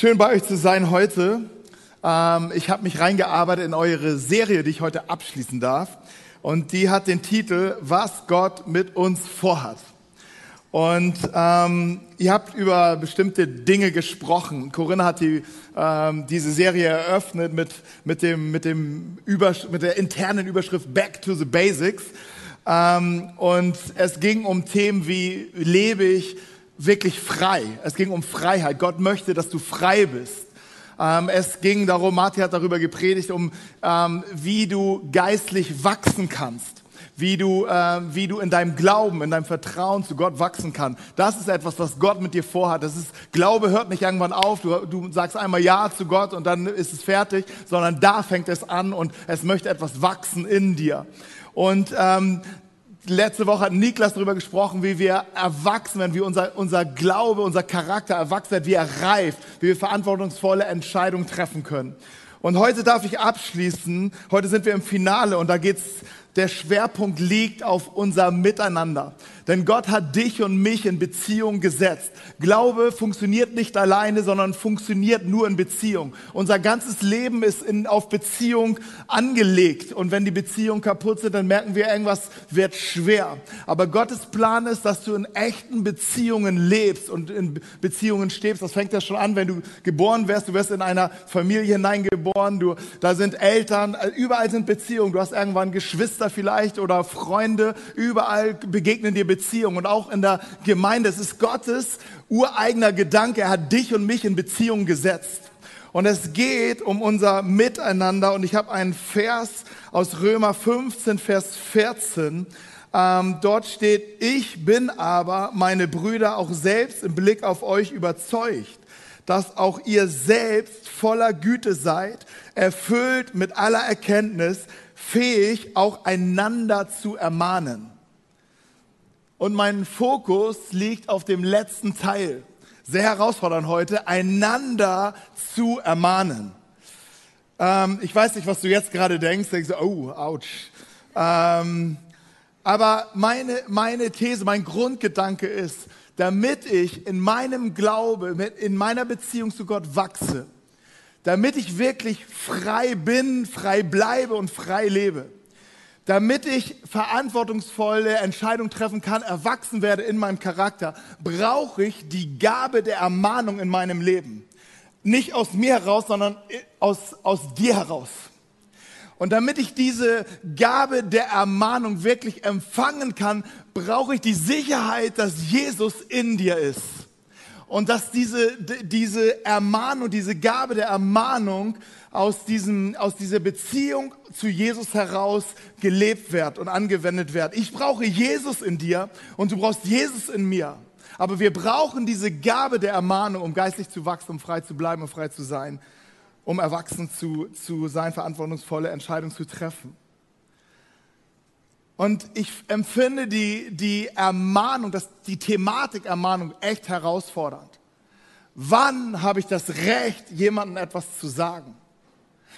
Schön bei euch zu sein heute. Ähm, ich habe mich reingearbeitet in eure Serie, die ich heute abschließen darf. Und die hat den Titel Was Gott mit uns vorhat. Und ähm, ihr habt über bestimmte Dinge gesprochen. Corinna hat die, ähm, diese Serie eröffnet mit, mit, dem, mit, dem mit der internen Überschrift Back to the Basics. Ähm, und es ging um Themen wie, lebe ich wirklich frei? Es ging um Freiheit. Gott möchte, dass du frei bist. Ähm, es ging darum, Martin hat darüber gepredigt, um ähm, wie du geistlich wachsen kannst wie du, äh, wie du in deinem Glauben, in deinem Vertrauen zu Gott wachsen kannst. Das ist etwas, was Gott mit dir vorhat. Das ist, Glaube hört nicht irgendwann auf. Du, du sagst einmal Ja zu Gott und dann ist es fertig, sondern da fängt es an und es möchte etwas wachsen in dir. Und ähm, letzte Woche hat Niklas darüber gesprochen, wie wir erwachsen werden, wie unser, unser Glaube, unser Charakter erwachsen wird, wie er reift, wie wir verantwortungsvolle Entscheidungen treffen können. Und heute darf ich abschließen. Heute sind wir im Finale und da geht's der Schwerpunkt liegt auf unser Miteinander. Denn Gott hat dich und mich in Beziehung gesetzt. Glaube funktioniert nicht alleine, sondern funktioniert nur in Beziehung. Unser ganzes Leben ist in, auf Beziehung angelegt. Und wenn die Beziehungen kaputt sind, dann merken wir, irgendwas wird schwer. Aber Gottes Plan ist, dass du in echten Beziehungen lebst und in Beziehungen stehst. Das fängt ja schon an, wenn du geboren wirst. Du wirst in einer Familie hineingeboren. Du, da sind Eltern. Überall sind Beziehungen. Du hast irgendwann Geschwister vielleicht oder Freunde, überall begegnen dir Beziehungen und auch in der Gemeinde. Es ist Gottes ureigener Gedanke. Er hat dich und mich in Beziehung gesetzt. Und es geht um unser Miteinander. Und ich habe einen Vers aus Römer 15, Vers 14. Ähm, dort steht, ich bin aber, meine Brüder, auch selbst im Blick auf euch überzeugt, dass auch ihr selbst voller Güte seid, erfüllt mit aller Erkenntnis, fähig, auch einander zu ermahnen. Und mein Fokus liegt auf dem letzten Teil. Sehr herausfordernd heute, einander zu ermahnen. Ähm, ich weiß nicht, was du jetzt gerade denkst. Denkst du, oh, ouch. Ähm, aber meine, meine These, mein Grundgedanke ist, damit ich in meinem Glaube, in meiner Beziehung zu Gott wachse, damit ich wirklich frei bin, frei bleibe und frei lebe. Damit ich verantwortungsvolle Entscheidungen treffen kann, erwachsen werde in meinem Charakter, brauche ich die Gabe der Ermahnung in meinem Leben. Nicht aus mir heraus, sondern aus, aus dir heraus. Und damit ich diese Gabe der Ermahnung wirklich empfangen kann, brauche ich die Sicherheit, dass Jesus in dir ist und dass diese, diese Ermahnung, diese Gabe der Ermahnung aus, diesem, aus dieser Beziehung zu Jesus heraus gelebt wird und angewendet wird. Ich brauche Jesus in dir und du brauchst Jesus in mir. Aber wir brauchen diese Gabe der Ermahnung, um geistlich zu wachsen, um frei zu bleiben und frei zu sein, um erwachsen zu, zu sein, verantwortungsvolle Entscheidungen zu treffen. Und ich empfinde die, die Ermahnung, das, die Thematik Ermahnung echt herausfordernd. Wann habe ich das Recht, jemandem etwas zu sagen?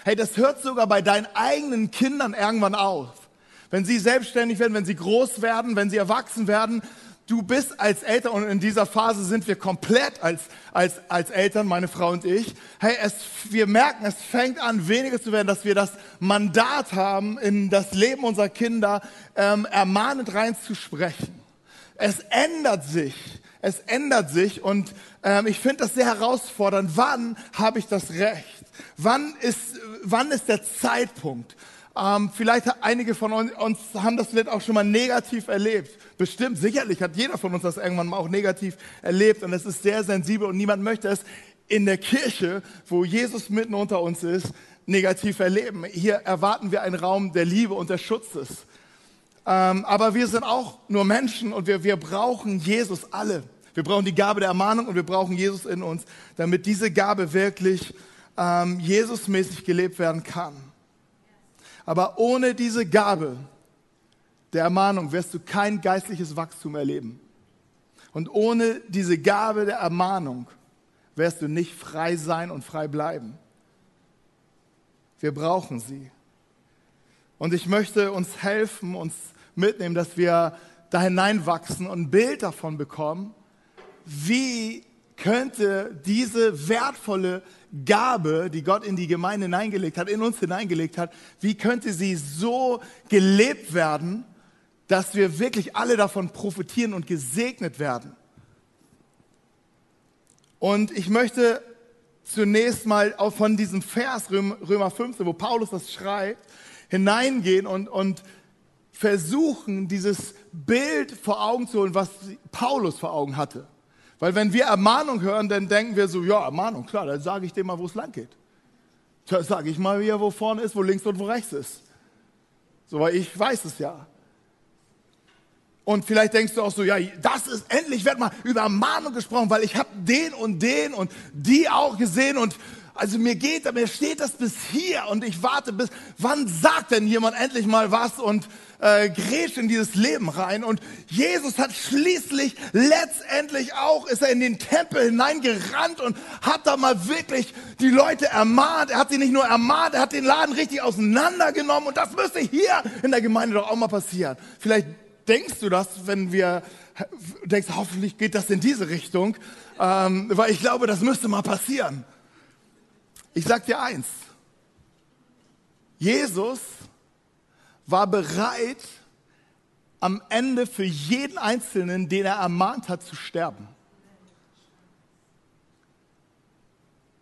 Hey, das hört sogar bei deinen eigenen Kindern irgendwann auf. Wenn sie selbstständig werden, wenn sie groß werden, wenn sie erwachsen werden, du bist als Eltern und in dieser Phase sind wir komplett als, als, als Eltern, meine Frau und ich. Hey, es, wir merken, es fängt an, weniger zu werden, dass wir das Mandat haben, in das Leben unserer Kinder ähm, ermahnend reinzusprechen. Es ändert sich. Es ändert sich und ähm, ich finde das sehr herausfordernd. Wann habe ich das Recht? Wann ist, wann ist der Zeitpunkt? Ähm, vielleicht einige von uns, haben das vielleicht auch schon mal negativ erlebt. Bestimmt, sicherlich hat jeder von uns das irgendwann mal auch negativ erlebt und es ist sehr sensibel und niemand möchte es in der Kirche, wo Jesus mitten unter uns ist, negativ erleben. Hier erwarten wir einen Raum der Liebe und des Schutzes. Ähm, aber wir sind auch nur Menschen und wir, wir brauchen Jesus alle. Wir brauchen die Gabe der Ermahnung und wir brauchen Jesus in uns, damit diese Gabe wirklich ähm, Jesusmäßig gelebt werden kann. Aber ohne diese Gabe der Ermahnung wirst du kein geistliches Wachstum erleben. Und ohne diese Gabe der Ermahnung wirst du nicht frei sein und frei bleiben. Wir brauchen sie. Und ich möchte uns helfen, uns mitnehmen, dass wir da hineinwachsen und ein Bild davon bekommen, wie könnte diese wertvolle Gabe, die Gott in die Gemeinde hineingelegt hat, in uns hineingelegt hat, wie könnte sie so gelebt werden, dass wir wirklich alle davon profitieren und gesegnet werden? Und ich möchte zunächst mal auch von diesem Vers Römer 15, wo Paulus das schreibt, hineingehen und, und versuchen, dieses Bild vor Augen zu holen, was Paulus vor Augen hatte. Weil wenn wir Ermahnung hören, dann denken wir so, ja, Ermahnung, klar, dann sage ich dir mal, wo es lang geht. Da sage ich mal, wie er wo vorne ist, wo links und wo rechts ist. So, weil ich weiß es ja. Und vielleicht denkst du auch so, ja, das ist endlich wird mal über Ermahnung gesprochen, weil ich habe den und den und die auch gesehen und also mir geht, mir steht das bis hier und ich warte bis, wann sagt denn jemand endlich mal was und äh, grätscht in dieses Leben rein. Und Jesus hat schließlich letztendlich auch, ist er in den Tempel hineingerannt und hat da mal wirklich die Leute ermahnt. Er hat sie nicht nur ermahnt, er hat den Laden richtig auseinandergenommen und das müsste hier in der Gemeinde doch auch mal passieren. Vielleicht denkst du das, wenn wir denkst, hoffentlich geht das in diese Richtung, ähm, weil ich glaube, das müsste mal passieren. Ich sag dir eins. Jesus war bereit, am Ende für jeden Einzelnen, den er ermahnt hat, zu sterben.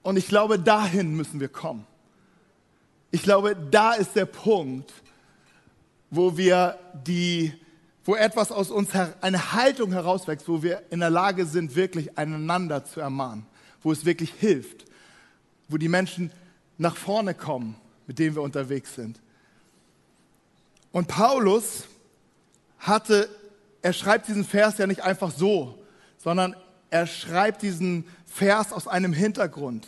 Und ich glaube, dahin müssen wir kommen. Ich glaube, da ist der Punkt, wo wir die, wo etwas aus uns, eine Haltung herauswächst, wo wir in der Lage sind, wirklich einander zu ermahnen, wo es wirklich hilft, wo die Menschen nach vorne kommen, mit denen wir unterwegs sind. Und Paulus hatte, er schreibt diesen Vers ja nicht einfach so, sondern er schreibt diesen Vers aus einem Hintergrund.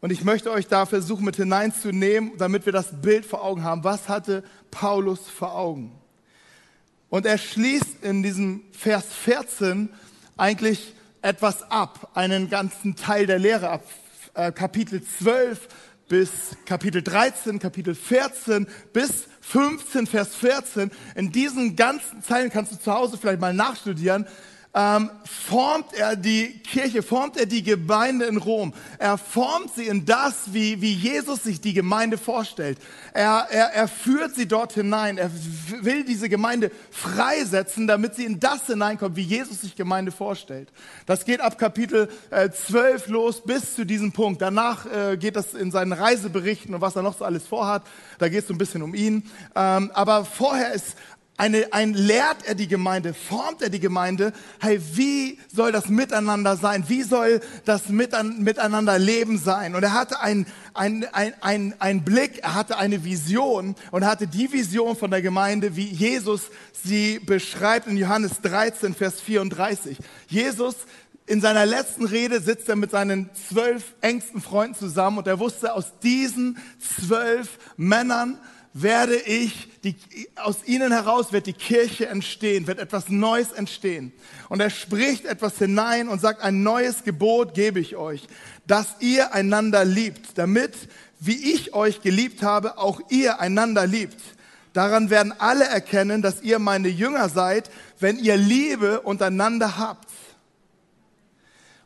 Und ich möchte euch da versuchen, mit hineinzunehmen, damit wir das Bild vor Augen haben. Was hatte Paulus vor Augen? Und er schließt in diesem Vers 14 eigentlich etwas ab, einen ganzen Teil der Lehre ab. Äh, Kapitel 12 bis Kapitel 13, Kapitel 14 bis 15, Vers 14. In diesen ganzen Zeilen kannst du zu Hause vielleicht mal nachstudieren ähm, formt er die Kirche, formt er die Gemeinde in Rom. Er formt sie in das, wie, wie Jesus sich die Gemeinde vorstellt. Er, er, er führt sie dort hinein. Er will diese Gemeinde freisetzen, damit sie in das hineinkommt, wie Jesus sich Gemeinde vorstellt. Das geht ab Kapitel äh, 12 los bis zu diesem Punkt. Danach äh, geht das in seinen Reiseberichten und was er noch so alles vorhat. Da geht es so ein bisschen um ihn. Ähm, aber vorher ist eine, ein lehrt er die Gemeinde, formt er die Gemeinde. Hey, wie soll das Miteinander sein? Wie soll das Miteinander Leben sein? Und er hatte einen ein, ein, ein, Blick, er hatte eine Vision und hatte die Vision von der Gemeinde, wie Jesus sie beschreibt in Johannes 13, Vers 34. Jesus in seiner letzten Rede sitzt er mit seinen zwölf engsten Freunden zusammen und er wusste, aus diesen zwölf Männern werde ich, die, aus ihnen heraus wird die Kirche entstehen, wird etwas Neues entstehen. Und er spricht etwas hinein und sagt, ein neues Gebot gebe ich euch, dass ihr einander liebt, damit, wie ich euch geliebt habe, auch ihr einander liebt. Daran werden alle erkennen, dass ihr meine Jünger seid, wenn ihr Liebe untereinander habt.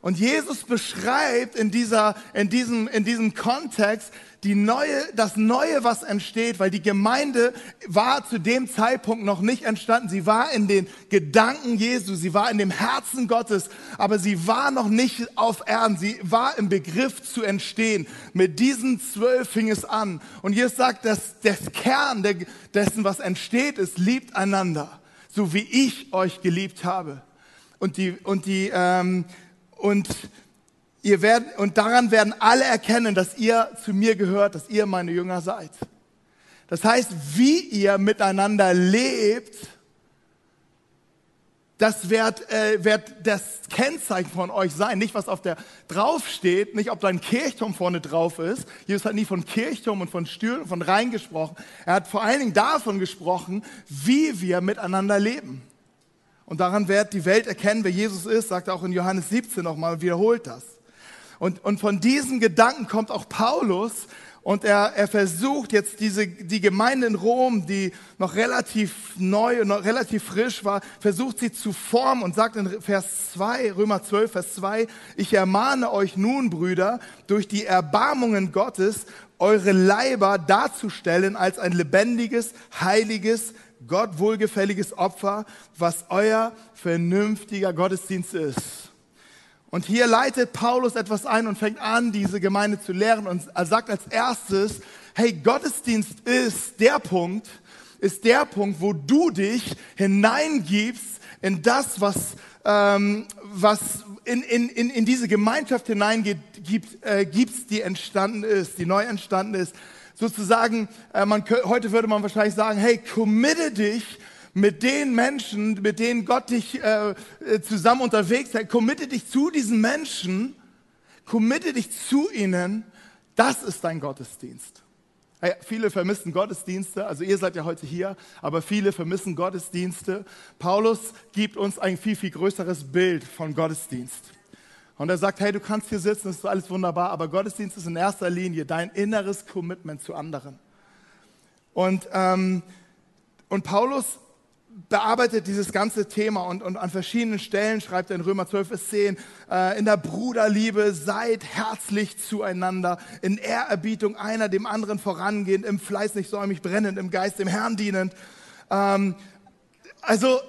Und Jesus beschreibt in, dieser, in, diesem, in diesem Kontext die neue, das Neue, was entsteht, weil die Gemeinde war zu dem Zeitpunkt noch nicht entstanden. Sie war in den Gedanken Jesu, sie war in dem Herzen Gottes, aber sie war noch nicht auf Erden. Sie war im Begriff zu entstehen. Mit diesen zwölf fing es an. Und Jesus sagt, dass der Kern dessen, was entsteht, ist, liebt einander, so wie ich euch geliebt habe. Und die, und die, ähm, und ihr werdet, und daran werden alle erkennen, dass ihr zu mir gehört, dass ihr meine Jünger seid. Das heißt, wie ihr miteinander lebt, das wird, äh, wird das Kennzeichen von euch sein. Nicht, was auf der draufsteht, nicht, ob da ein Kirchturm vorne drauf ist. Jesus hat nie von Kirchturm und von Stühlen und von Rhein gesprochen. Er hat vor allen Dingen davon gesprochen, wie wir miteinander leben. Und daran wird die Welt erkennen, wer Jesus ist, sagt er auch in Johannes 17 nochmal und wiederholt das. Und, und von diesen Gedanken kommt auch Paulus und er, er versucht jetzt diese, die Gemeinde in Rom, die noch relativ neu und noch relativ frisch war, versucht sie zu formen und sagt in Vers 2, Römer 12, Vers 2, ich ermahne euch nun, Brüder, durch die Erbarmungen Gottes, eure Leiber darzustellen als ein lebendiges, heiliges, Gott wohlgefälliges Opfer, was euer vernünftiger Gottesdienst ist. Und hier leitet Paulus etwas ein und fängt an, diese Gemeinde zu lehren und sagt als erstes, hey, Gottesdienst ist der Punkt, ist der Punkt, wo du dich hineingibst in das, was, ähm, was in, in, in, in diese Gemeinschaft hineingeht, gibt, äh, gibst, die entstanden ist, die neu entstanden ist. Sozusagen, äh, man, heute würde man wahrscheinlich sagen, hey, committe dich mit den Menschen, mit denen Gott dich äh, äh, zusammen unterwegs hat, committe dich zu diesen Menschen, committe dich zu ihnen, das ist dein Gottesdienst. Hey, viele vermissen Gottesdienste, also ihr seid ja heute hier, aber viele vermissen Gottesdienste. Paulus gibt uns ein viel, viel größeres Bild von Gottesdienst. Und er sagt, hey, du kannst hier sitzen, das ist alles wunderbar, aber Gottesdienst ist in erster Linie dein inneres Commitment zu anderen. Und, ähm, und Paulus bearbeitet dieses ganze Thema und, und an verschiedenen Stellen schreibt er in Römer 12 bis 10, äh, in der Bruderliebe seid herzlich zueinander, in Ehrerbietung einer dem anderen vorangehend, im Fleiß nicht säumig brennend, im Geist dem Herrn dienend. Ähm, also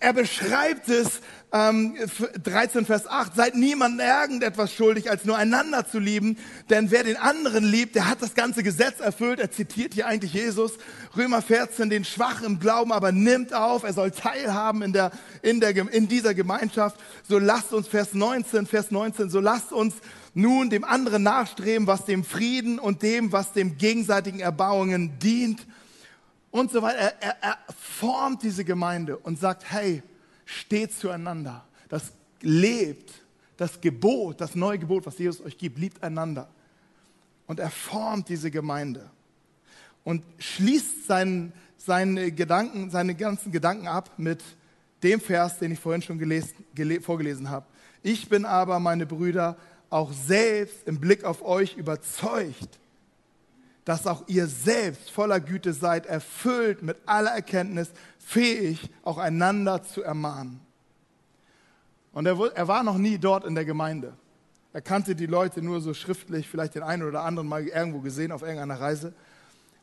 er beschreibt es, ähm, 13 Vers 8, seid niemandem irgendetwas schuldig, als nur einander zu lieben, denn wer den anderen liebt, der hat das ganze Gesetz erfüllt. Er zitiert hier eigentlich Jesus, Römer 14, den Schwachen im Glauben aber nimmt auf, er soll teilhaben in, der, in, der, in dieser Gemeinschaft. So lasst uns, Vers 19, Vers 19, so lasst uns nun dem anderen nachstreben, was dem Frieden und dem, was dem gegenseitigen Erbauungen dient und so weiter. Er, er, er formt diese Gemeinde und sagt, hey, steht zueinander. Das lebt, das Gebot, das neue Gebot, was Jesus euch gibt, liebt einander. Und er formt diese Gemeinde und schließt seinen, seine Gedanken, seine ganzen Gedanken ab mit dem Vers, den ich vorhin schon gelesen, gele, vorgelesen habe. Ich bin aber, meine Brüder, auch selbst im Blick auf euch überzeugt, dass auch ihr selbst voller Güte seid, erfüllt mit aller Erkenntnis, fähig, auch einander zu ermahnen. Und er, er, war noch nie dort in der Gemeinde. Er kannte die Leute nur so schriftlich, vielleicht den einen oder anderen mal irgendwo gesehen auf irgendeiner Reise.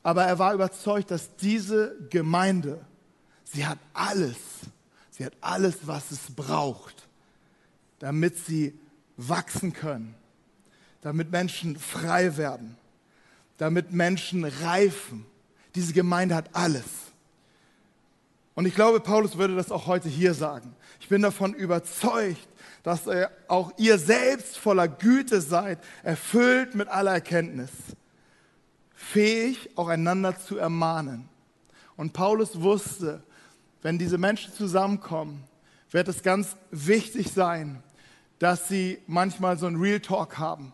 Aber er war überzeugt, dass diese Gemeinde, sie hat alles, sie hat alles, was es braucht, damit sie wachsen können, damit Menschen frei werden, damit Menschen reifen. Diese Gemeinde hat alles. Und ich glaube, Paulus würde das auch heute hier sagen. Ich bin davon überzeugt, dass auch ihr selbst voller Güte seid, erfüllt mit aller Erkenntnis, fähig, auch einander zu ermahnen. Und Paulus wusste, wenn diese Menschen zusammenkommen, wird es ganz wichtig sein, dass sie manchmal so ein Real Talk haben,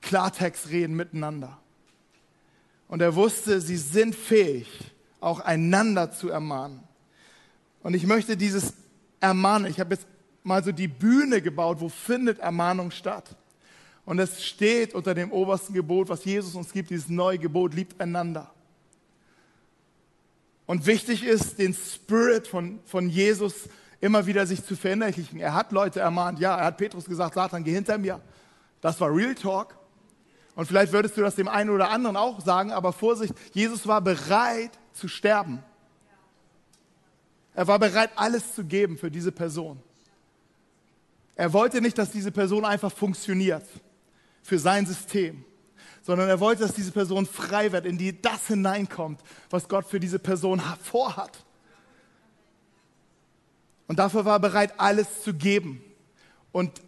Klartext reden miteinander. Und er wusste, sie sind fähig, auch einander zu ermahnen. Und ich möchte dieses Ermahnen, ich habe jetzt mal so die Bühne gebaut, wo findet Ermahnung statt. Und es steht unter dem obersten Gebot, was Jesus uns gibt, dieses neue Gebot, liebt einander. Und wichtig ist, den Spirit von, von Jesus immer wieder sich zu verinnerlichen. Er hat Leute ermahnt. Ja, er hat Petrus gesagt, Satan, geh hinter mir. Das war Real Talk. Und vielleicht würdest du das dem einen oder anderen auch sagen, aber Vorsicht, Jesus war bereit zu sterben. Er war bereit, alles zu geben für diese Person. Er wollte nicht, dass diese Person einfach funktioniert für sein System, sondern er wollte, dass diese Person frei wird, in die das hineinkommt, was Gott für diese Person vorhat. Und dafür war er bereit, alles zu geben und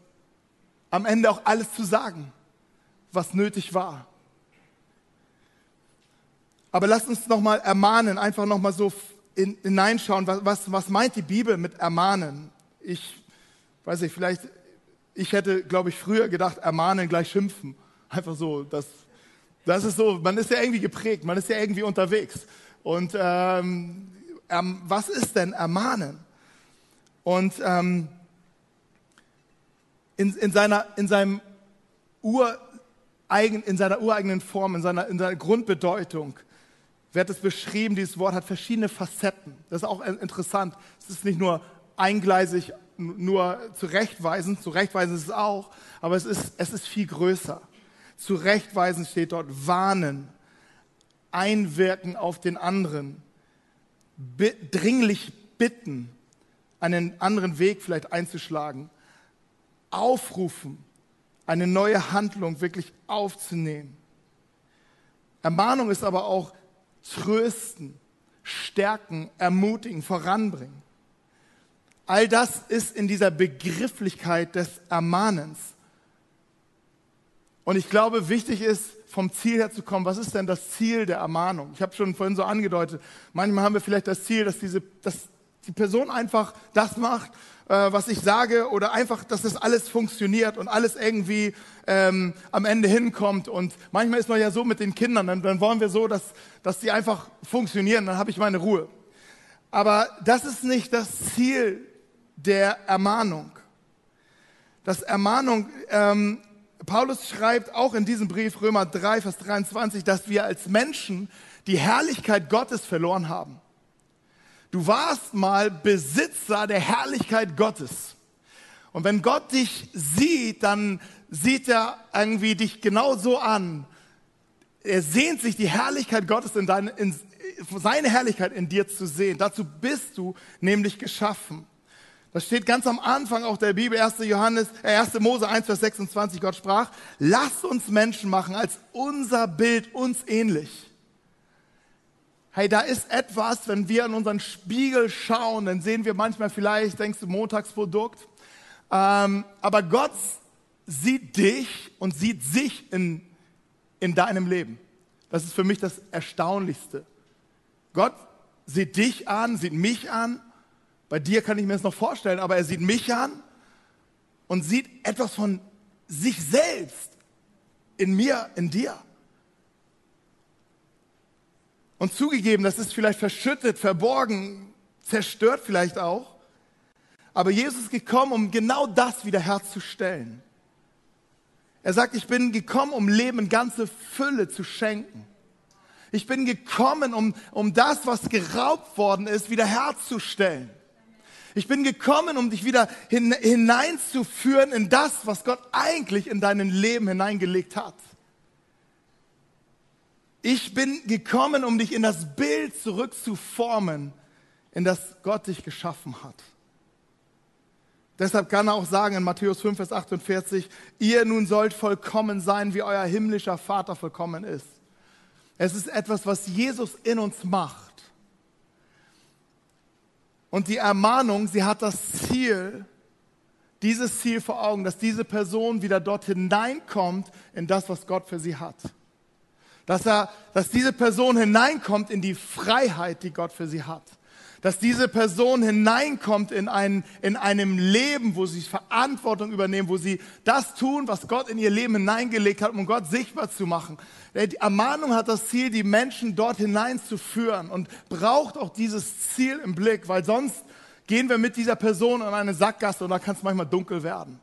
am Ende auch alles zu sagen was nötig war. Aber lasst uns noch mal ermahnen, einfach noch mal so in, hineinschauen, was, was, was meint die Bibel mit ermahnen? Ich weiß nicht, vielleicht, ich hätte, glaube ich, früher gedacht, ermahnen gleich schimpfen. Einfach so, das, das ist so, man ist ja irgendwie geprägt, man ist ja irgendwie unterwegs. Und ähm, ähm, was ist denn ermahnen? Und ähm, in, in, seiner, in seinem ureigen, in seiner ureigenen Form, in seiner, in seiner Grundbedeutung wird es beschrieben, dieses Wort hat verschiedene Facetten. Das ist auch interessant. Es ist nicht nur eingleisig, nur zurechtweisend, zurechtweisend ist es auch, aber es ist, es ist viel größer. Zurechtweisend steht dort warnen, einwirken auf den anderen, dringlich bitten, einen anderen Weg vielleicht einzuschlagen, aufrufen, eine neue Handlung wirklich aufzunehmen. Ermahnung ist aber auch trösten, stärken, ermutigen, voranbringen. All das ist in dieser Begrifflichkeit des Ermahnens. Und ich glaube, wichtig ist, vom Ziel her zu kommen. Was ist denn das Ziel der Ermahnung? Ich habe schon vorhin so angedeutet, manchmal haben wir vielleicht das Ziel, dass, diese, dass die Person einfach das macht, äh, was ich sage, oder einfach, dass das alles funktioniert und alles irgendwie ähm, am Ende hinkommt. Und manchmal ist man ja so mit den Kindern, dann, dann wollen wir so, dass, dass die einfach funktionieren, dann habe ich meine Ruhe. Aber das ist nicht das Ziel der Ermahnung. Das Ermahnung, ähm, Paulus schreibt auch in diesem Brief Römer 3, Vers 23, dass wir als Menschen die Herrlichkeit Gottes verloren haben. Du warst mal Besitzer der Herrlichkeit Gottes. Und wenn Gott dich sieht, dann sieht er irgendwie dich genau so an. Er sehnt sich die Herrlichkeit Gottes in, deine, in seine Herrlichkeit in dir zu sehen. Dazu bist du nämlich geschaffen. Das steht ganz am Anfang auch der Bibel, 1. Johannes, äh 1. Mose 1, Vers 26. Gott sprach, lasst uns Menschen machen als unser Bild uns ähnlich. Hey, da ist etwas, wenn wir in unseren Spiegel schauen, dann sehen wir manchmal vielleicht, denkst du, Montagsprodukt. Ähm, aber Gott sieht dich und sieht sich in, in deinem Leben. Das ist für mich das Erstaunlichste. Gott sieht dich an, sieht mich an bei dir kann ich mir das noch vorstellen, aber er sieht mich an und sieht etwas von sich selbst in mir, in dir. Und zugegeben, das ist vielleicht verschüttet, verborgen, zerstört vielleicht auch. Aber Jesus ist gekommen, um genau das wiederherzustellen. Er sagt, ich bin gekommen, um Leben in ganze Fülle zu schenken. Ich bin gekommen, um, um das, was geraubt worden ist, wiederherzustellen. Ich bin gekommen, um dich wieder hin, hineinzuführen in das, was Gott eigentlich in dein Leben hineingelegt hat. Ich bin gekommen, um dich in das Bild zurückzuformen, in das Gott dich geschaffen hat. Deshalb kann er auch sagen in Matthäus 5, Vers 48, ihr nun sollt vollkommen sein, wie euer himmlischer Vater vollkommen ist. Es ist etwas, was Jesus in uns macht. Und die Ermahnung, sie hat das Ziel, dieses Ziel vor Augen, dass diese Person wieder dort hineinkommt in das, was Gott für sie hat. Dass, er, dass diese Person hineinkommt in die Freiheit, die Gott für sie hat dass diese Person hineinkommt in, ein, in einem Leben, wo sie Verantwortung übernehmen, wo sie das tun, was Gott in ihr Leben hineingelegt hat, um Gott sichtbar zu machen. Die Ermahnung hat das Ziel, die Menschen dort hineinzuführen und braucht auch dieses Ziel im Blick, weil sonst gehen wir mit dieser Person in eine Sackgasse und da kann es manchmal dunkel werden.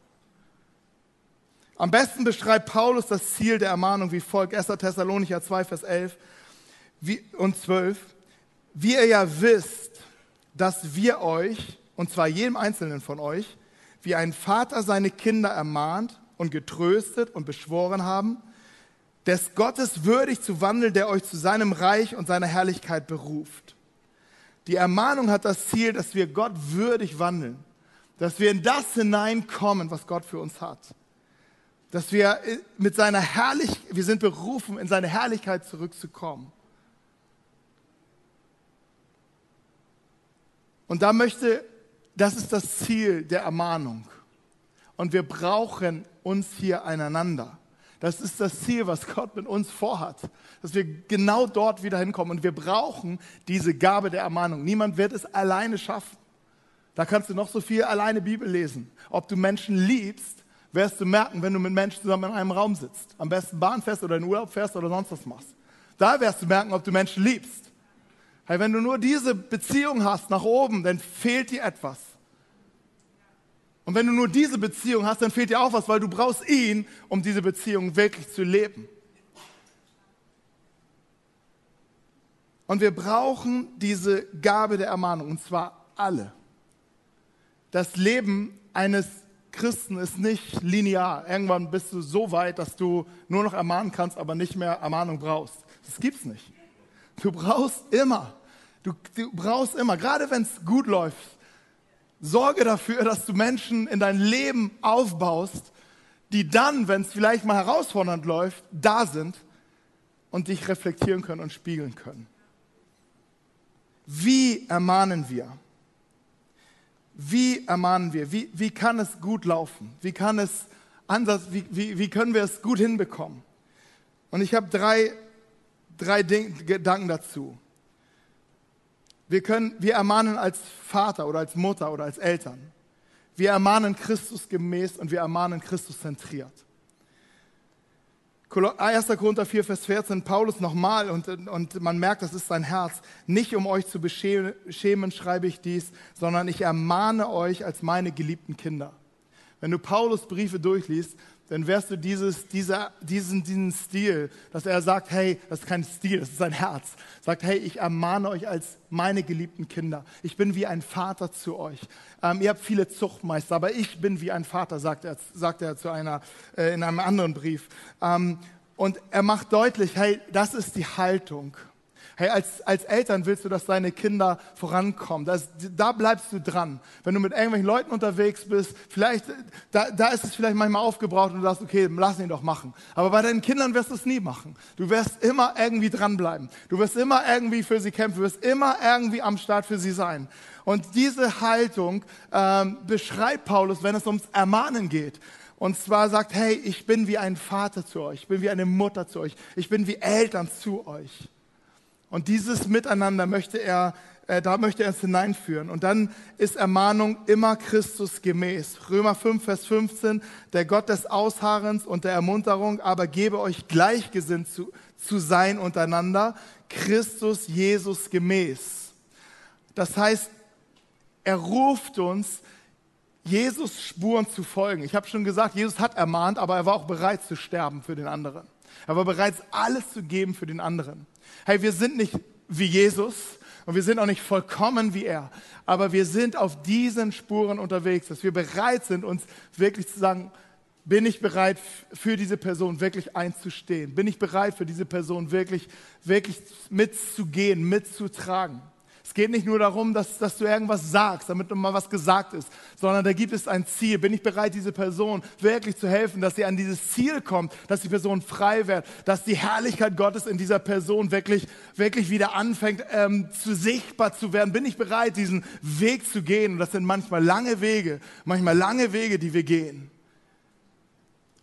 Am besten beschreibt Paulus das Ziel der Ermahnung wie folgt, 1. Thessalonicher 2, Vers 11 und 12. Wie ihr ja wisst, dass wir euch, und zwar jedem Einzelnen von euch, wie ein Vater seine Kinder ermahnt und getröstet und beschworen haben, des Gottes würdig zu wandeln, der euch zu seinem Reich und seiner Herrlichkeit beruft. Die Ermahnung hat das Ziel, dass wir Gott würdig wandeln, dass wir in das hineinkommen, was Gott für uns hat. Dass wir mit seiner Herrlichkeit, wir sind berufen, in seine Herrlichkeit zurückzukommen. Und da möchte, das ist das Ziel der Ermahnung. Und wir brauchen uns hier einander. Das ist das Ziel, was Gott mit uns vorhat, dass wir genau dort wieder hinkommen. Und wir brauchen diese Gabe der Ermahnung. Niemand wird es alleine schaffen. Da kannst du noch so viel alleine Bibel lesen. Ob du Menschen liebst, wirst du merken, wenn du mit Menschen zusammen in einem Raum sitzt. Am besten Bahn fährst oder in Urlaub fährst oder sonst was machst. Da wirst du merken, ob du Menschen liebst. Hey, wenn du nur diese Beziehung hast nach oben, dann fehlt dir etwas. Und wenn du nur diese Beziehung hast, dann fehlt dir auch was, weil du brauchst ihn, um diese Beziehung wirklich zu leben. Und wir brauchen diese Gabe der Ermahnung, und zwar alle. Das Leben eines Christen ist nicht linear. Irgendwann bist du so weit, dass du nur noch ermahnen kannst, aber nicht mehr Ermahnung brauchst. Das gibt's nicht. Du brauchst immer. Du, du brauchst immer, gerade wenn es gut läuft, sorge dafür, dass du Menschen in dein Leben aufbaust, die dann, wenn es vielleicht mal herausfordernd läuft, da sind und dich reflektieren können und spiegeln können. Wie ermahnen wir? Wie ermahnen wir? Wie, wie kann es gut laufen? Wie kann es anders, wie, wie, wie können wir es gut hinbekommen? Und ich habe drei, drei Ding, Gedanken dazu. Wir können, wir ermahnen als Vater oder als Mutter oder als Eltern. Wir ermahnen Christus gemäß und wir ermahnen Christus zentriert. 1. Korinther 4, Vers 14, Paulus nochmal und, und man merkt, das ist sein Herz. Nicht um euch zu beschämen, schreibe ich dies, sondern ich ermahne euch als meine geliebten Kinder. Wenn du Paulus Briefe durchliest, dann wirst du dieses, dieser, diesen, diesen Stil, dass er sagt, hey, das ist kein Stil, das ist sein Herz. Sagt, hey, ich ermahne euch als meine geliebten Kinder. Ich bin wie ein Vater zu euch. Ähm, ihr habt viele Zuchtmeister, aber ich bin wie ein Vater, sagt er, sagt er zu einer, äh, in einem anderen Brief. Ähm, und er macht deutlich, hey, das ist die Haltung. Hey, als, als Eltern willst du, dass deine Kinder vorankommen. Das, da bleibst du dran. Wenn du mit irgendwelchen Leuten unterwegs bist, vielleicht, da, da ist es vielleicht manchmal aufgebraucht und du sagst, okay, lass ihn doch machen. Aber bei deinen Kindern wirst du es nie machen. Du wirst immer irgendwie dranbleiben. Du wirst immer irgendwie für sie kämpfen. Du wirst immer irgendwie am Start für sie sein. Und diese Haltung ähm, beschreibt Paulus, wenn es ums Ermahnen geht. Und zwar sagt, hey, ich bin wie ein Vater zu euch, ich bin wie eine Mutter zu euch, ich bin wie Eltern zu euch. Und dieses Miteinander möchte er, äh, da möchte er es hineinführen. Und dann ist Ermahnung immer Christus gemäß. Römer 5, Vers 15, der Gott des Ausharrens und der Ermunterung, aber gebe euch gleichgesinnt zu, zu sein untereinander, Christus Jesus gemäß. Das heißt, er ruft uns, Jesus Spuren zu folgen. Ich habe schon gesagt, Jesus hat ermahnt, aber er war auch bereit zu sterben für den anderen. Er war bereit, alles zu geben für den anderen. Hey, wir sind nicht wie Jesus und wir sind auch nicht vollkommen wie er, aber wir sind auf diesen Spuren unterwegs, dass wir bereit sind, uns wirklich zu sagen, bin ich bereit, für diese Person wirklich einzustehen? Bin ich bereit, für diese Person wirklich, wirklich mitzugehen, mitzutragen? Es geht nicht nur darum, dass, dass du irgendwas sagst, damit mal was gesagt ist, sondern da gibt es ein Ziel. Bin ich bereit, diese Person wirklich zu helfen, dass sie an dieses Ziel kommt, dass die Person frei wird, dass die Herrlichkeit Gottes in dieser Person wirklich, wirklich wieder anfängt, ähm, zu sichtbar zu werden? Bin ich bereit, diesen Weg zu gehen? Und das sind manchmal lange Wege, manchmal lange Wege, die wir gehen.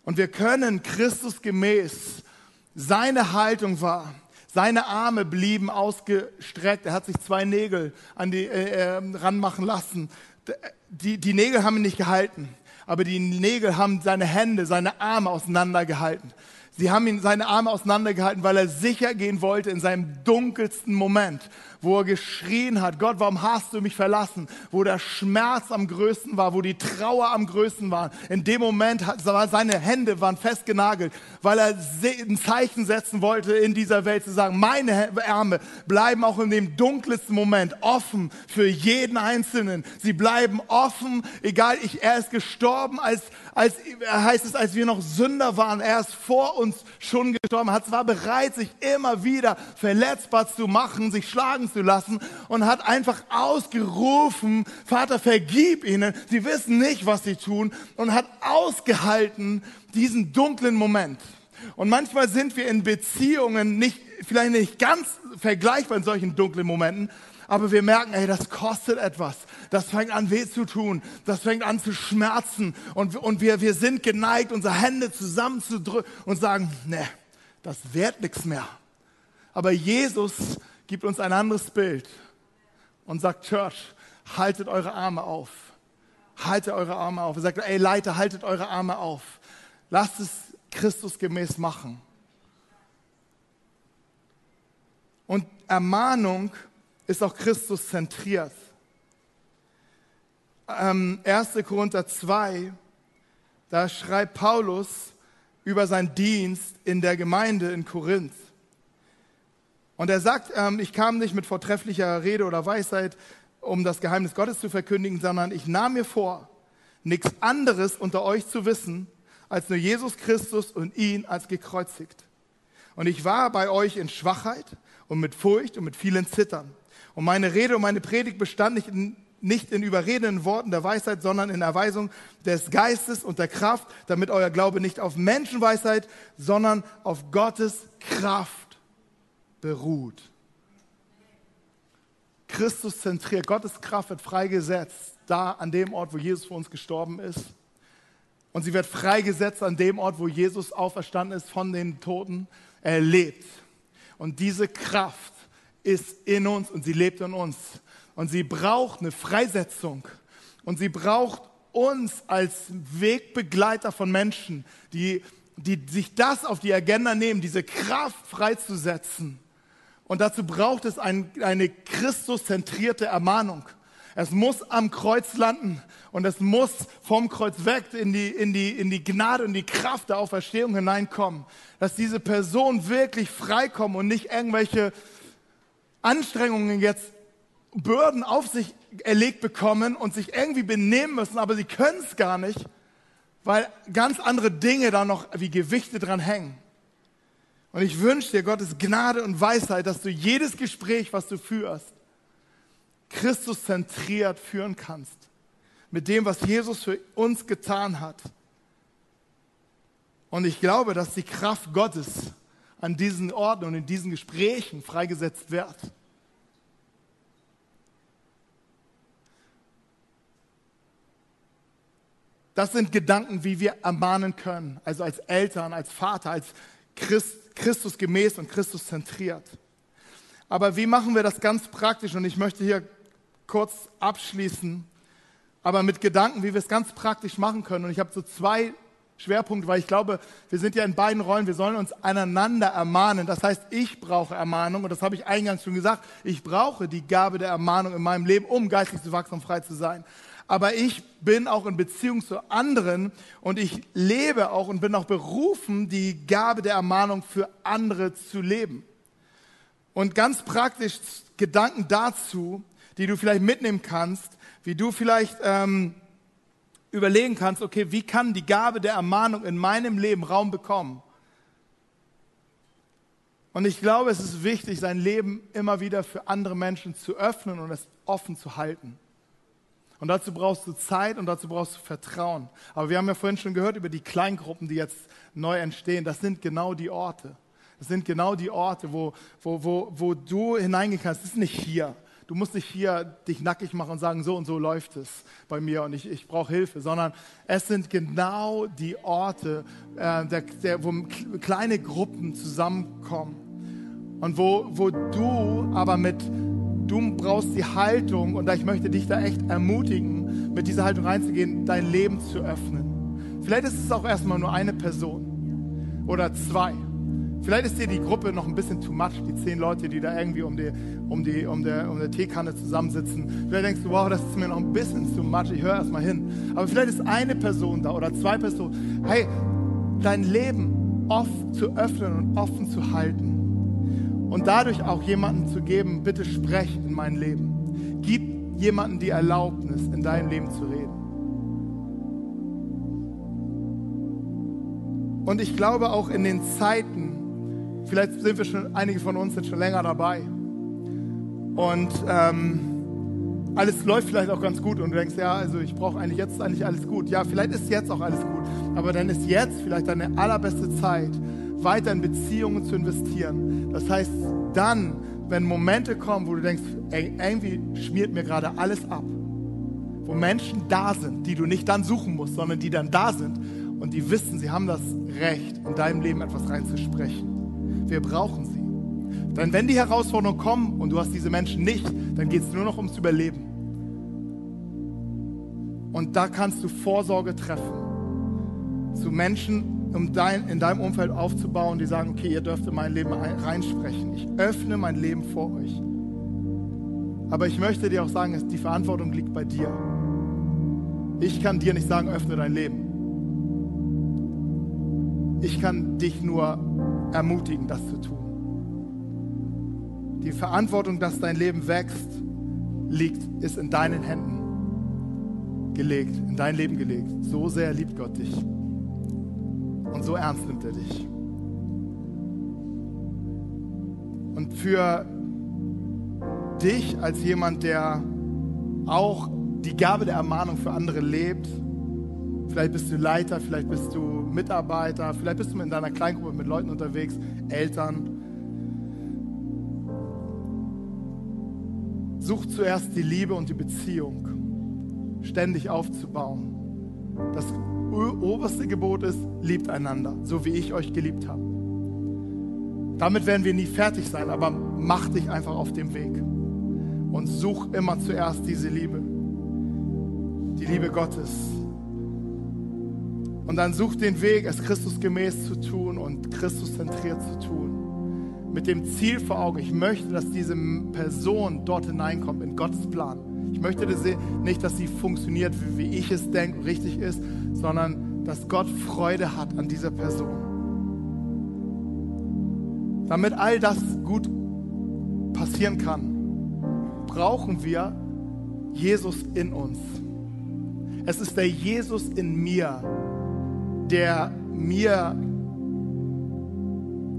Und wir können Christus gemäß seine Haltung war, seine Arme blieben ausgestreckt. Er hat sich zwei Nägel an die, äh, äh, ranmachen lassen. Die, die Nägel haben ihn nicht gehalten, aber die Nägel haben seine Hände, seine Arme auseinandergehalten. Sie haben ihn seine Arme auseinandergehalten, weil er sicher gehen wollte in seinem dunkelsten Moment, wo er geschrien hat, Gott, warum hast du mich verlassen? Wo der Schmerz am größten war, wo die Trauer am größten war. In dem Moment, war seine Hände waren festgenagelt, weil er ein Zeichen setzen wollte in dieser Welt, zu sagen, meine Arme bleiben auch in dem dunkelsten Moment offen für jeden Einzelnen. Sie bleiben offen, egal, ich, er ist gestorben, als, als, heißt es, als wir noch Sünder waren. Er ist vor uns schon gestorben, hat zwar bereit, sich immer wieder verletzbar zu machen, sich schlagen zu lassen und hat einfach ausgerufen, Vater, vergib ihnen. Sie wissen nicht, was sie tun und hat ausgehalten diesen dunklen Moment. Und manchmal sind wir in Beziehungen nicht, vielleicht nicht ganz vergleichbar in solchen dunklen Momenten, aber wir merken, ey, das kostet etwas. Das fängt an weh zu tun. Das fängt an zu schmerzen. Und, und wir, wir sind geneigt, unsere Hände zusammenzudrücken und sagen, ne, das wird nichts mehr. Aber Jesus gibt uns ein anderes Bild und sagt, Church, haltet eure Arme auf. Haltet eure Arme auf. Er sagt, ey Leiter, haltet eure Arme auf. Lasst es Christus gemäß machen. Und Ermahnung ist auch Christus zentriert. ähm, 1. Korinther 2, da schreibt Paulus über seinen Dienst in der Gemeinde in Korinth. Und er sagt, ähm, ich kam nicht mit vortrefflicher Rede oder Weisheit, um das Geheimnis Gottes zu verkündigen, sondern ich nahm mir vor, nichts anderes unter euch zu wissen, als nur Jesus Christus und ihn als gekreuzigt. Und ich war bei euch in Schwachheit und mit Furcht und mit vielen Zittern. Und meine Rede und meine Predigt bestand nicht in, nicht in überredenden Worten der Weisheit, sondern in Erweisung des Geistes und der Kraft, damit euer Glaube nicht auf Menschenweisheit, sondern auf Gottes Kraft beruht. Christus zentriert, Gottes Kraft wird freigesetzt, da an dem Ort, wo Jesus für uns gestorben ist. Und sie wird freigesetzt an dem Ort, wo Jesus auferstanden ist von den Toten. Er lebt. Und diese Kraft ist in uns und sie lebt in uns. Und sie braucht eine Freisetzung. Und sie braucht uns als Wegbegleiter von Menschen, die, die sich das auf die Agenda nehmen, diese Kraft freizusetzen. Und dazu braucht es ein, eine Christuszentrierte Ermahnung. Es muss am Kreuz landen und es muss vom Kreuz weg in die, in die, in die Gnade und die Kraft der Auferstehung hineinkommen. Dass diese Person wirklich freikommen und nicht irgendwelche Anstrengungen jetzt Bürden auf sich erlegt bekommen und sich irgendwie benehmen müssen, aber sie können es gar nicht, weil ganz andere Dinge da noch wie Gewichte dran hängen. Und ich wünsche dir Gottes Gnade und Weisheit, dass du jedes Gespräch, was du führst, Christus zentriert führen kannst. Mit dem, was Jesus für uns getan hat. Und ich glaube, dass die Kraft Gottes an diesen Orten und in diesen Gesprächen freigesetzt wird. Das sind Gedanken, wie wir ermahnen können, also als Eltern, als Vater, als Christ, Christus gemäß und Christus zentriert. Aber wie machen wir das ganz praktisch? Und ich möchte hier kurz abschließen, aber mit Gedanken, wie wir es ganz praktisch machen können. Und ich habe so zwei Schwerpunkte, weil ich glaube, wir sind ja in beiden Rollen, wir sollen uns einander ermahnen. Das heißt, ich brauche Ermahnung und das habe ich eingangs schon gesagt. Ich brauche die Gabe der Ermahnung in meinem Leben, um geistig zu wachsen und frei zu sein. Aber ich bin auch in Beziehung zu anderen und ich lebe auch und bin auch berufen, die Gabe der Ermahnung für andere zu leben. Und ganz praktisch Gedanken dazu, die du vielleicht mitnehmen kannst, wie du vielleicht ähm, überlegen kannst, okay, wie kann die Gabe der Ermahnung in meinem Leben Raum bekommen? Und ich glaube, es ist wichtig, sein Leben immer wieder für andere Menschen zu öffnen und es offen zu halten. Und dazu brauchst du Zeit und dazu brauchst du Vertrauen. Aber wir haben ja vorhin schon gehört über die Kleingruppen, die jetzt neu entstehen. Das sind genau die Orte. Das sind genau die Orte, wo, wo, wo, wo du hineingehen kannst. Das ist nicht hier. Du musst nicht hier dich nackig machen und sagen, so und so läuft es bei mir und ich, ich brauche Hilfe, sondern es sind genau die Orte, äh, der, der, wo kleine Gruppen zusammenkommen und wo, wo du aber mit, du brauchst die Haltung und ich möchte dich da echt ermutigen, mit dieser Haltung reinzugehen, dein Leben zu öffnen. Vielleicht ist es auch erstmal nur eine Person oder zwei. Vielleicht ist dir die Gruppe noch ein bisschen too much, die zehn Leute, die da irgendwie um die, um die, um der, um der Teekanne zusammensitzen. Vielleicht denkst du, wow, das ist mir noch ein bisschen too much, ich höre erst mal hin. Aber vielleicht ist eine Person da oder zwei Personen. Hey, dein Leben oft zu öffnen und offen zu halten. Und dadurch auch jemanden zu geben, bitte sprech in mein Leben. Gib jemanden die Erlaubnis, in deinem Leben zu reden. Und ich glaube auch in den Zeiten, Vielleicht sind wir schon, einige von uns sind schon länger dabei. Und ähm, alles läuft vielleicht auch ganz gut und du denkst, ja, also ich brauche eigentlich jetzt eigentlich alles gut. Ja, vielleicht ist jetzt auch alles gut, aber dann ist jetzt vielleicht deine allerbeste Zeit, weiter in Beziehungen zu investieren. Das heißt, dann, wenn Momente kommen, wo du denkst, ey, irgendwie schmiert mir gerade alles ab, wo Menschen da sind, die du nicht dann suchen musst, sondern die dann da sind und die wissen, sie haben das Recht, in deinem Leben etwas reinzusprechen. Wir brauchen sie. Denn wenn die Herausforderungen kommen und du hast diese Menschen nicht, dann geht es nur noch ums Überleben. Und da kannst du Vorsorge treffen. Zu Menschen um dein, in deinem Umfeld aufzubauen, die sagen, okay, ihr dürft in mein Leben reinsprechen. Ich öffne mein Leben vor euch. Aber ich möchte dir auch sagen, die Verantwortung liegt bei dir. Ich kann dir nicht sagen, öffne dein Leben. Ich kann dich nur ermutigen, das zu tun. Die Verantwortung, dass dein Leben wächst, liegt, ist in deinen Händen gelegt, in dein Leben gelegt. So sehr liebt Gott dich. Und so ernst nimmt er dich. Und für dich als jemand, der auch die Gabe der Ermahnung für andere lebt, vielleicht bist du Leiter, vielleicht bist du Mitarbeiter, vielleicht bist du in deiner Kleingruppe mit Leuten unterwegs, Eltern. Such zuerst die Liebe und die Beziehung ständig aufzubauen. Das oberste Gebot ist, liebt einander, so wie ich euch geliebt habe. Damit werden wir nie fertig sein, aber mach dich einfach auf dem Weg und such immer zuerst diese Liebe, die Liebe Gottes. Und dann such den Weg, es Christus gemäß zu tun und Christus zentriert zu tun. Mit dem Ziel vor Augen, ich möchte, dass diese Person dort hineinkommt in Gottes Plan. Ich möchte nicht, dass sie funktioniert, wie ich es denke richtig ist, sondern dass Gott Freude hat an dieser Person. Damit all das gut passieren kann, brauchen wir Jesus in uns. Es ist der Jesus in mir, der mir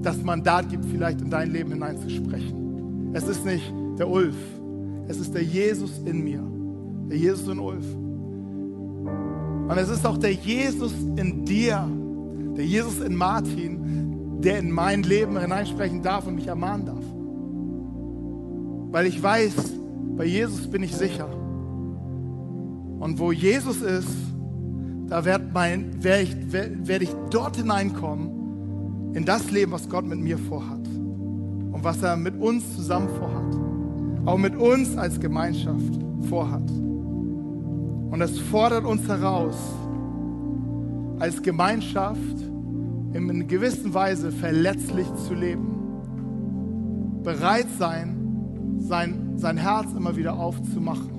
das Mandat gibt, vielleicht in dein Leben hineinzusprechen. Es ist nicht der Ulf, es ist der Jesus in mir, der Jesus in Ulf. Und es ist auch der Jesus in dir, der Jesus in Martin, der in mein Leben hineinsprechen darf und mich ermahnen darf. Weil ich weiß, bei Jesus bin ich sicher. Und wo Jesus ist, da werde werd ich, werd ich dort hineinkommen, in das Leben, was Gott mit mir vorhat. Und was er mit uns zusammen vorhat. Auch mit uns als Gemeinschaft vorhat. Und es fordert uns heraus, als Gemeinschaft in einer gewissen Weise verletzlich zu leben. Bereit sein, sein, sein Herz immer wieder aufzumachen.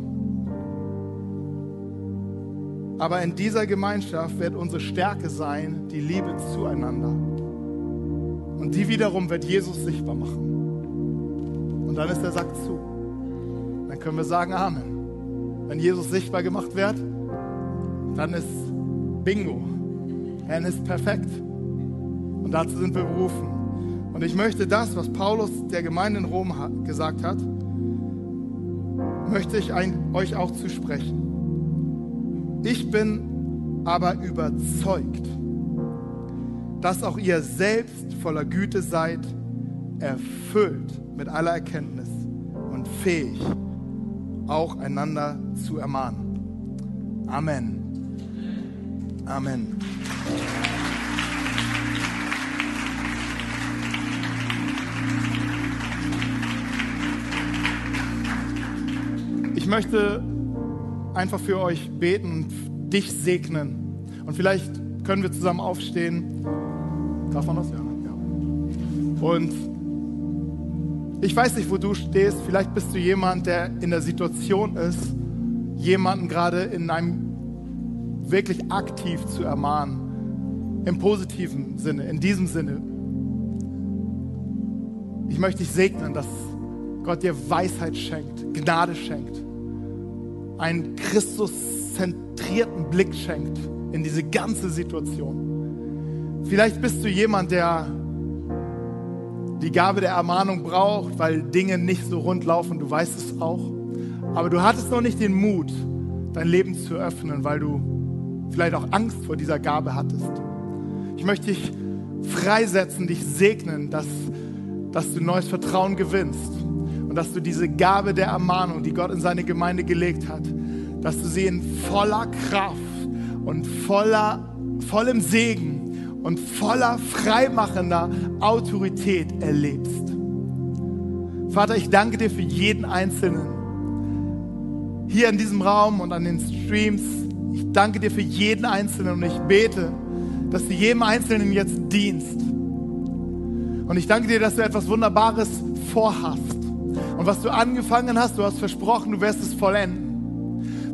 Aber in dieser Gemeinschaft wird unsere Stärke sein, die Liebe zueinander. Und die wiederum wird Jesus sichtbar machen. Und dann ist der Sack zu. Dann können wir sagen Amen. Wenn Jesus sichtbar gemacht wird, dann ist Bingo. Er ist perfekt. Und dazu sind wir berufen. Und ich möchte das, was Paulus der Gemeinde in Rom gesagt hat, möchte ich euch auch zusprechen. Ich bin aber überzeugt, dass auch ihr selbst voller Güte seid, erfüllt mit aller Erkenntnis und fähig, auch einander zu ermahnen. Amen. Amen. Ich möchte einfach für euch beten und dich segnen. Und vielleicht können wir zusammen aufstehen. Darf man das? Ja. ja. Und ich weiß nicht, wo du stehst. Vielleicht bist du jemand, der in der Situation ist, jemanden gerade in einem wirklich aktiv zu ermahnen. Im positiven Sinne, in diesem Sinne. Ich möchte dich segnen, dass Gott dir Weisheit schenkt, Gnade schenkt einen Christus-zentrierten Blick schenkt in diese ganze Situation. Vielleicht bist du jemand, der die Gabe der Ermahnung braucht, weil Dinge nicht so rund laufen. Du weißt es auch. Aber du hattest noch nicht den Mut, dein Leben zu öffnen, weil du vielleicht auch Angst vor dieser Gabe hattest. Ich möchte dich freisetzen, dich segnen, dass, dass du neues Vertrauen gewinnst und dass du diese Gabe der Ermahnung, die Gott in seine Gemeinde gelegt hat, dass du sie in voller Kraft und voller, vollem Segen und voller freimachender Autorität erlebst. Vater, ich danke dir für jeden Einzelnen hier in diesem Raum und an den Streams. Ich danke dir für jeden Einzelnen und ich bete, dass du jedem Einzelnen jetzt dienst. Und ich danke dir, dass du etwas Wunderbares vorhast. Und was du angefangen hast, du hast versprochen, du wirst es vollenden.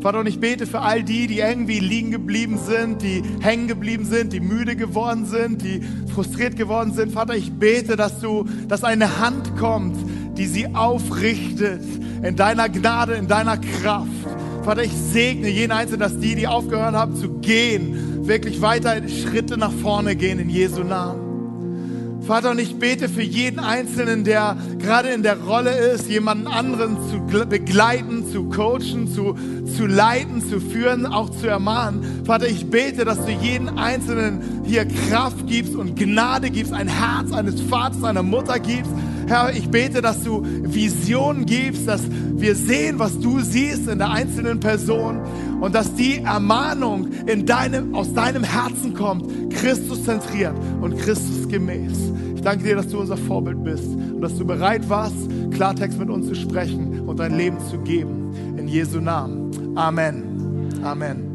Vater, und ich bete für all die, die irgendwie liegen geblieben sind, die hängen geblieben sind, die müde geworden sind, die frustriert geworden sind. Vater, ich bete, dass du, dass eine Hand kommt, die sie aufrichtet in deiner Gnade, in deiner Kraft. Vater, ich segne jeden Einzelnen, dass die, die aufgehört haben zu gehen, wirklich weiter Schritte nach vorne gehen in Jesu Namen. Vater, und ich bete für jeden Einzelnen, der gerade in der Rolle ist, jemanden anderen zu begleiten, zu coachen, zu, zu leiten, zu führen, auch zu ermahnen. Vater, ich bete, dass du jeden Einzelnen hier Kraft gibst und Gnade gibst, ein Herz eines Vaters, einer Mutter gibst. Herr, ich bete, dass du Visionen gibst, dass wir sehen, was du siehst in der einzelnen Person und dass die Ermahnung in deinem, aus deinem Herzen kommt, Christus zentriert und Christus gemäß. Ich danke dir, dass du unser Vorbild bist und dass du bereit warst, Klartext mit uns zu sprechen und dein Leben zu geben. In Jesu Namen. Amen. Amen.